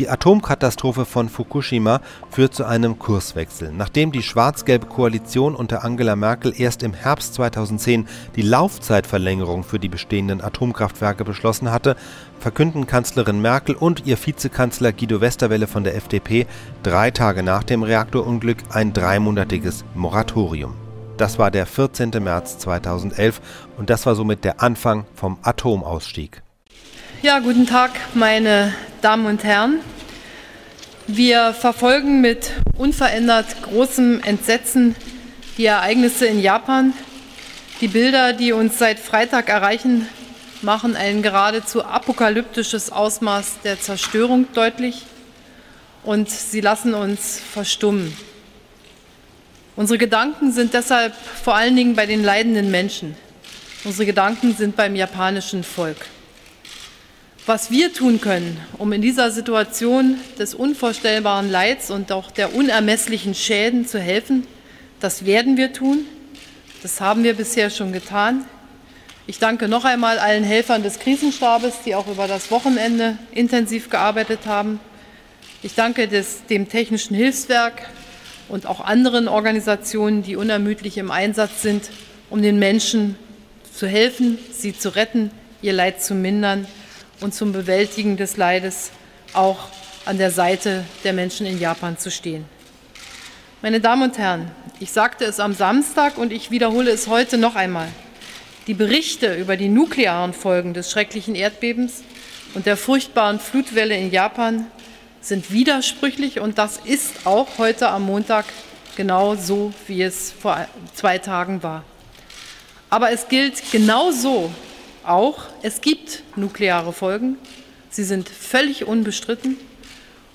Die Atomkatastrophe von Fukushima führt zu einem Kurswechsel. Nachdem die schwarz-gelbe Koalition unter Angela Merkel erst im Herbst 2010 die Laufzeitverlängerung für die bestehenden Atomkraftwerke beschlossen hatte, verkünden Kanzlerin Merkel und ihr Vizekanzler Guido Westerwelle von der FDP drei Tage nach dem Reaktorunglück ein dreimonatiges Moratorium. Das war der 14. März 2011 und das war somit der Anfang vom Atomausstieg. Ja, guten Tag, meine Damen und Herren. Wir verfolgen mit unverändert großem Entsetzen die Ereignisse in Japan. Die Bilder, die uns seit Freitag erreichen, machen ein geradezu apokalyptisches Ausmaß der Zerstörung deutlich und sie lassen uns verstummen. Unsere Gedanken sind deshalb vor allen Dingen bei den leidenden Menschen. Unsere Gedanken sind beim japanischen Volk. Was wir tun können, um in dieser Situation des unvorstellbaren Leids und auch der unermesslichen Schäden zu helfen, das werden wir tun. Das haben wir bisher schon getan. Ich danke noch einmal allen Helfern des Krisenstabes, die auch über das Wochenende intensiv gearbeitet haben. Ich danke des, dem Technischen Hilfswerk und auch anderen Organisationen, die unermüdlich im Einsatz sind, um den Menschen zu helfen, sie zu retten, ihr Leid zu mindern und zum Bewältigen des Leides auch an der Seite der Menschen in Japan zu stehen. Meine Damen und Herren, ich sagte es am Samstag und ich wiederhole es heute noch einmal. Die Berichte über die nuklearen Folgen des schrecklichen Erdbebens und der furchtbaren Flutwelle in Japan sind widersprüchlich und das ist auch heute am Montag genau so, wie es vor zwei Tagen war. Aber es gilt genauso auch, es gibt nukleare Folgen. Sie sind völlig unbestritten.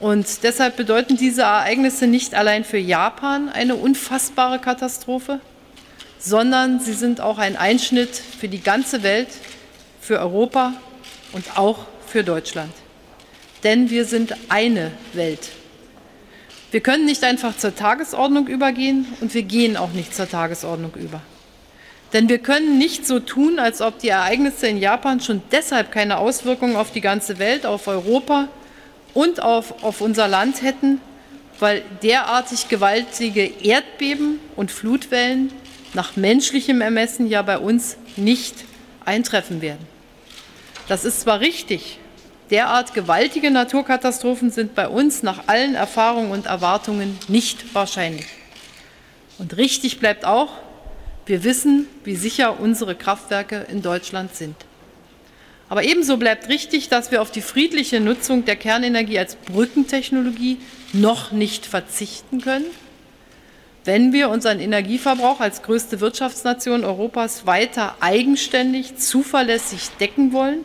Und deshalb bedeuten diese Ereignisse nicht allein für Japan eine unfassbare Katastrophe, sondern sie sind auch ein Einschnitt für die ganze Welt, für Europa und auch für Deutschland denn wir sind eine Welt. Wir können nicht einfach zur Tagesordnung übergehen und wir gehen auch nicht zur Tagesordnung über. Denn wir können nicht so tun, als ob die Ereignisse in Japan schon deshalb keine Auswirkungen auf die ganze Welt, auf Europa und auf, auf unser Land hätten, weil derartig gewaltige Erdbeben und Flutwellen nach menschlichem Ermessen ja bei uns nicht eintreffen werden. Das ist zwar richtig, Derart gewaltige Naturkatastrophen sind bei uns nach allen Erfahrungen und Erwartungen nicht wahrscheinlich. Und richtig bleibt auch, wir wissen, wie sicher unsere Kraftwerke in Deutschland sind. Aber ebenso bleibt richtig, dass wir auf die friedliche Nutzung der Kernenergie als Brückentechnologie noch nicht verzichten können, wenn wir unseren Energieverbrauch als größte Wirtschaftsnation Europas weiter eigenständig, zuverlässig decken wollen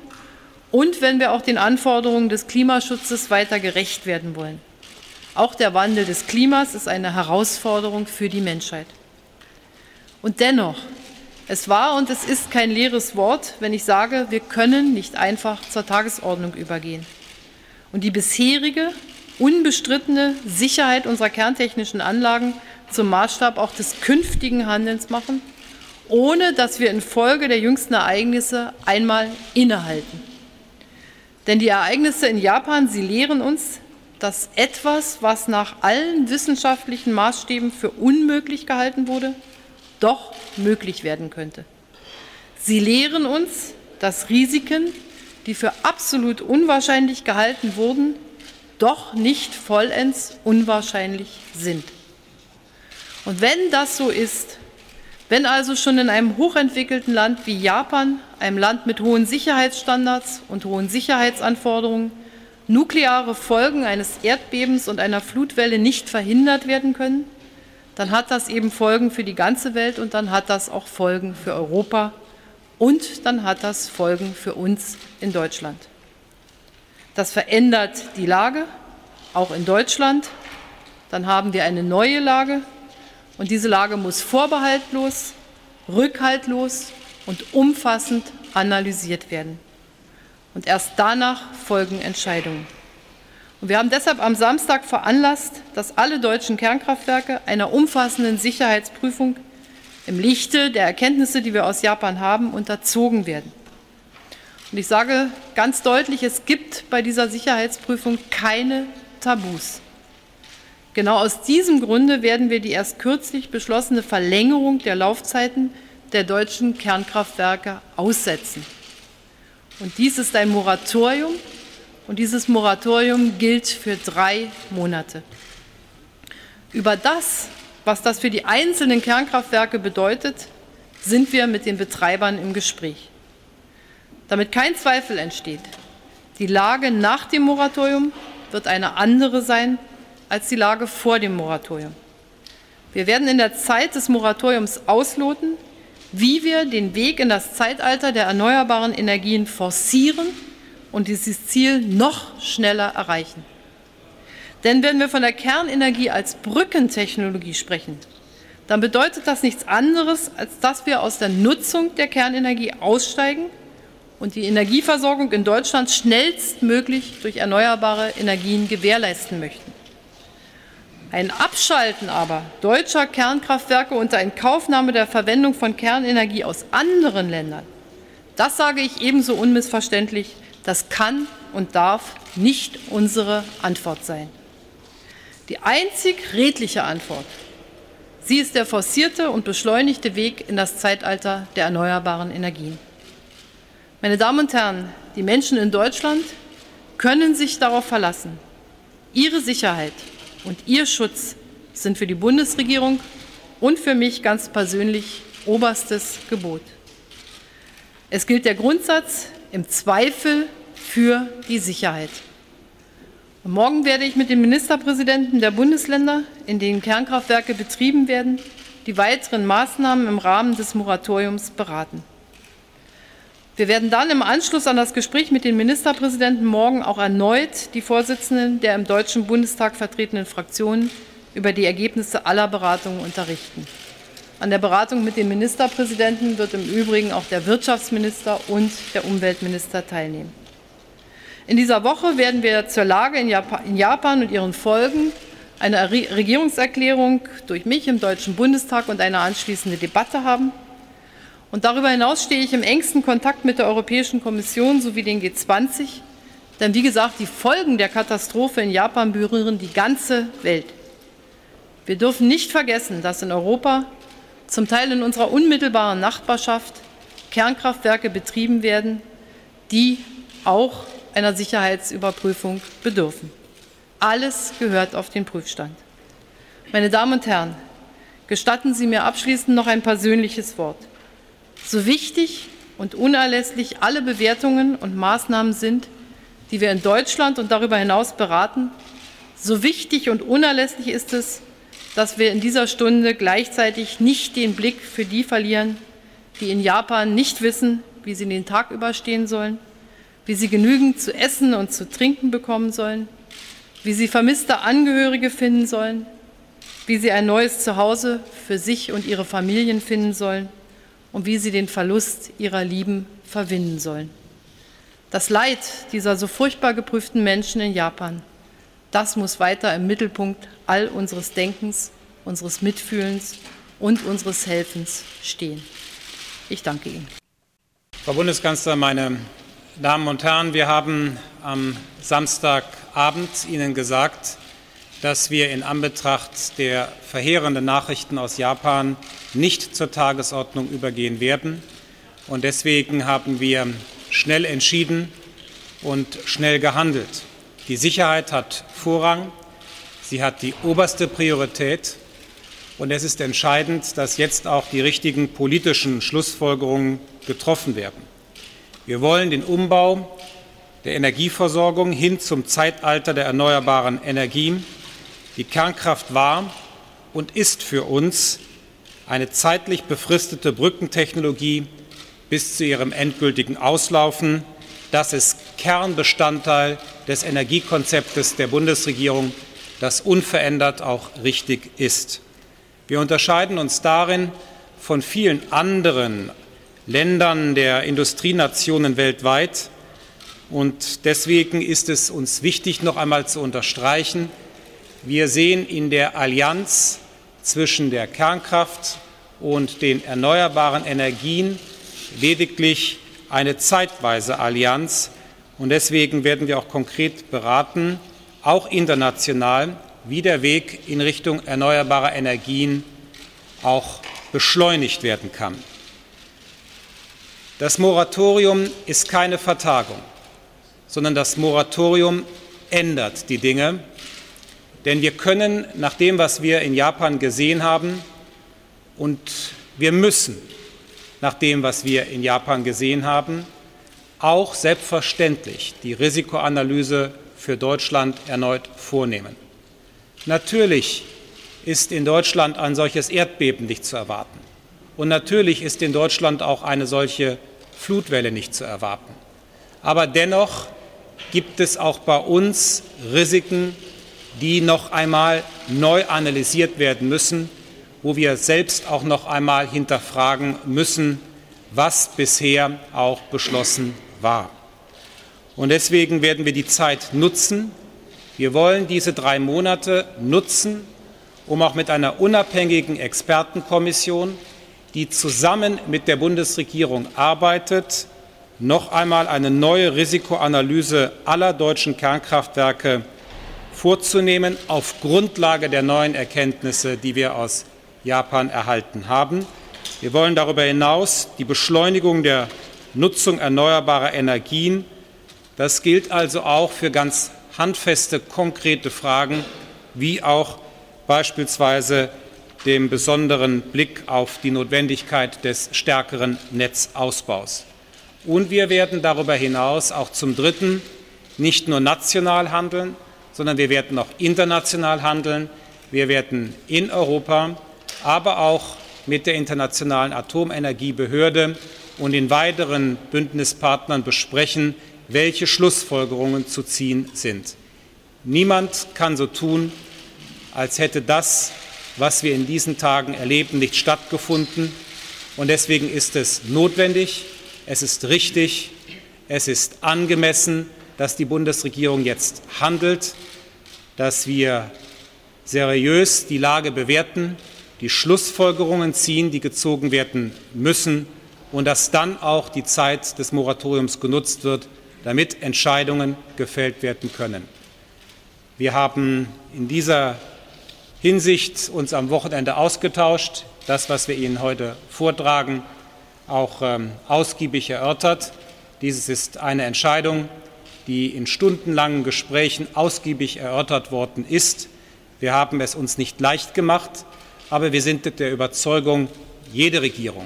und wenn wir auch den Anforderungen des Klimaschutzes weiter gerecht werden wollen. Auch der Wandel des Klimas ist eine Herausforderung für die Menschheit. Und dennoch, es war und es ist kein leeres Wort, wenn ich sage, wir können nicht einfach zur Tagesordnung übergehen und die bisherige, unbestrittene Sicherheit unserer kerntechnischen Anlagen zum Maßstab auch des künftigen Handelns machen, ohne dass wir infolge der jüngsten Ereignisse einmal innehalten. Denn die Ereignisse in Japan, sie lehren uns, dass etwas, was nach allen wissenschaftlichen Maßstäben für unmöglich gehalten wurde, doch möglich werden könnte. Sie lehren uns, dass Risiken, die für absolut unwahrscheinlich gehalten wurden, doch nicht vollends unwahrscheinlich sind. Und wenn das so ist, wenn also schon in einem hochentwickelten Land wie Japan, einem Land mit hohen Sicherheitsstandards und hohen Sicherheitsanforderungen, nukleare Folgen eines Erdbebens und einer Flutwelle nicht verhindert werden können, dann hat das eben Folgen für die ganze Welt und dann hat das auch Folgen für Europa und dann hat das Folgen für uns in Deutschland. Das verändert die Lage, auch in Deutschland. Dann haben wir eine neue Lage, und diese Lage muss vorbehaltlos, rückhaltlos und umfassend analysiert werden. Und erst danach folgen Entscheidungen. Und wir haben deshalb am Samstag veranlasst, dass alle deutschen Kernkraftwerke einer umfassenden Sicherheitsprüfung im Lichte der Erkenntnisse, die wir aus Japan haben, unterzogen werden. Und ich sage ganz deutlich, es gibt bei dieser Sicherheitsprüfung keine Tabus. Genau aus diesem Grunde werden wir die erst kürzlich beschlossene Verlängerung der Laufzeiten der deutschen Kernkraftwerke aussetzen. Und dies ist ein Moratorium und dieses Moratorium gilt für drei Monate. Über das, was das für die einzelnen Kernkraftwerke bedeutet, sind wir mit den Betreibern im Gespräch. Damit kein Zweifel entsteht, die Lage nach dem Moratorium wird eine andere sein als die Lage vor dem Moratorium. Wir werden in der Zeit des Moratoriums ausloten, wie wir den Weg in das Zeitalter der erneuerbaren Energien forcieren und dieses Ziel noch schneller erreichen. Denn wenn wir von der Kernenergie als Brückentechnologie sprechen, dann bedeutet das nichts anderes, als dass wir aus der Nutzung der Kernenergie aussteigen und die Energieversorgung in Deutschland schnellstmöglich durch erneuerbare Energien gewährleisten möchten. Ein Abschalten aber deutscher Kernkraftwerke unter Inkaufnahme der Verwendung von Kernenergie aus anderen Ländern, das sage ich ebenso unmissverständlich, das kann und darf nicht unsere Antwort sein. Die einzig redliche Antwort, sie ist der forcierte und beschleunigte Weg in das Zeitalter der erneuerbaren Energien. Meine Damen und Herren, die Menschen in Deutschland können sich darauf verlassen, ihre Sicherheit und ihr Schutz sind für die Bundesregierung und für mich ganz persönlich oberstes Gebot. Es gilt der Grundsatz im Zweifel für die Sicherheit. Und morgen werde ich mit den Ministerpräsidenten der Bundesländer, in denen Kernkraftwerke betrieben werden, die weiteren Maßnahmen im Rahmen des Moratoriums beraten. Wir werden dann im Anschluss an das Gespräch mit den Ministerpräsidenten morgen auch erneut die Vorsitzenden der im Deutschen Bundestag vertretenen Fraktionen über die Ergebnisse aller Beratungen unterrichten. An der Beratung mit den Ministerpräsidenten wird im Übrigen auch der Wirtschaftsminister und der Umweltminister teilnehmen. In dieser Woche werden wir zur Lage in Japan und ihren Folgen eine Regierungserklärung durch mich im Deutschen Bundestag und eine anschließende Debatte haben. Und darüber hinaus stehe ich im engsten Kontakt mit der Europäischen Kommission sowie den G20. Denn wie gesagt, die Folgen der Katastrophe in Japan berühren die ganze Welt. Wir dürfen nicht vergessen, dass in Europa, zum Teil in unserer unmittelbaren Nachbarschaft, Kernkraftwerke betrieben werden, die auch einer Sicherheitsüberprüfung bedürfen. Alles gehört auf den Prüfstand. Meine Damen und Herren, gestatten Sie mir abschließend noch ein persönliches Wort. So wichtig und unerlässlich alle Bewertungen und Maßnahmen sind, die wir in Deutschland und darüber hinaus beraten, so wichtig und unerlässlich ist es, dass wir in dieser Stunde gleichzeitig nicht den Blick für die verlieren, die in Japan nicht wissen, wie sie den Tag überstehen sollen, wie sie genügend zu essen und zu trinken bekommen sollen, wie sie vermisste Angehörige finden sollen, wie sie ein neues Zuhause für sich und ihre Familien finden sollen und wie sie den Verlust ihrer Lieben verwinden sollen. Das Leid dieser so furchtbar geprüften Menschen in Japan, das muss weiter im Mittelpunkt all unseres Denkens, unseres Mitfühlens und unseres Helfens stehen. Ich danke Ihnen. Frau Bundeskanzler, meine Damen und Herren, wir haben am Samstagabend Ihnen gesagt, dass wir in Anbetracht der verheerenden Nachrichten aus Japan nicht zur Tagesordnung übergehen werden. Und deswegen haben wir schnell entschieden und schnell gehandelt. Die Sicherheit hat Vorrang, sie hat die oberste Priorität. Und es ist entscheidend, dass jetzt auch die richtigen politischen Schlussfolgerungen getroffen werden. Wir wollen den Umbau der Energieversorgung hin zum Zeitalter der erneuerbaren Energien die Kernkraft war und ist für uns eine zeitlich befristete Brückentechnologie bis zu ihrem endgültigen Auslaufen. Das ist Kernbestandteil des Energiekonzeptes der Bundesregierung, das unverändert auch richtig ist. Wir unterscheiden uns darin von vielen anderen Ländern der Industrienationen weltweit. Und deswegen ist es uns wichtig, noch einmal zu unterstreichen, wir sehen in der Allianz zwischen der Kernkraft und den erneuerbaren Energien lediglich eine zeitweise Allianz. Und deswegen werden wir auch konkret beraten, auch international, wie der Weg in Richtung erneuerbarer Energien auch beschleunigt werden kann. Das Moratorium ist keine Vertagung, sondern das Moratorium ändert die Dinge. Denn wir können nach dem, was wir in Japan gesehen haben, und wir müssen nach dem, was wir in Japan gesehen haben, auch selbstverständlich die Risikoanalyse für Deutschland erneut vornehmen. Natürlich ist in Deutschland ein solches Erdbeben nicht zu erwarten. Und natürlich ist in Deutschland auch eine solche Flutwelle nicht zu erwarten. Aber dennoch gibt es auch bei uns Risiken, die noch einmal neu analysiert werden müssen, wo wir selbst auch noch einmal hinterfragen müssen, was bisher auch beschlossen war. Und deswegen werden wir die Zeit nutzen. Wir wollen diese drei Monate nutzen, um auch mit einer unabhängigen Expertenkommission, die zusammen mit der Bundesregierung arbeitet, noch einmal eine neue Risikoanalyse aller deutschen Kernkraftwerke vorzunehmen auf Grundlage der neuen Erkenntnisse, die wir aus Japan erhalten haben. Wir wollen darüber hinaus die Beschleunigung der Nutzung erneuerbarer Energien. Das gilt also auch für ganz handfeste, konkrete Fragen, wie auch beispielsweise dem besonderen Blick auf die Notwendigkeit des stärkeren Netzausbaus. Und wir werden darüber hinaus auch zum Dritten nicht nur national handeln, sondern wir werden auch international handeln. Wir werden in Europa, aber auch mit der Internationalen Atomenergiebehörde und den weiteren Bündnispartnern besprechen, welche Schlussfolgerungen zu ziehen sind. Niemand kann so tun, als hätte das, was wir in diesen Tagen erleben, nicht stattgefunden. Und deswegen ist es notwendig, es ist richtig, es ist angemessen, dass die Bundesregierung jetzt handelt, dass wir seriös die Lage bewerten, die Schlussfolgerungen ziehen, die gezogen werden müssen und dass dann auch die Zeit des Moratoriums genutzt wird, damit Entscheidungen gefällt werden können. Wir haben in dieser Hinsicht uns am Wochenende ausgetauscht, das, was wir Ihnen heute vortragen, auch ähm, ausgiebig erörtert. Dieses ist eine Entscheidung, die in stundenlangen Gesprächen ausgiebig erörtert worden ist. Wir haben es uns nicht leicht gemacht, aber wir sind der Überzeugung, jede Regierung,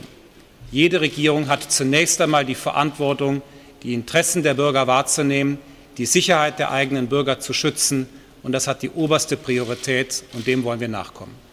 jede Regierung hat zunächst einmal die Verantwortung, die Interessen der Bürger wahrzunehmen, die Sicherheit der eigenen Bürger zu schützen. Und das hat die oberste Priorität, und dem wollen wir nachkommen.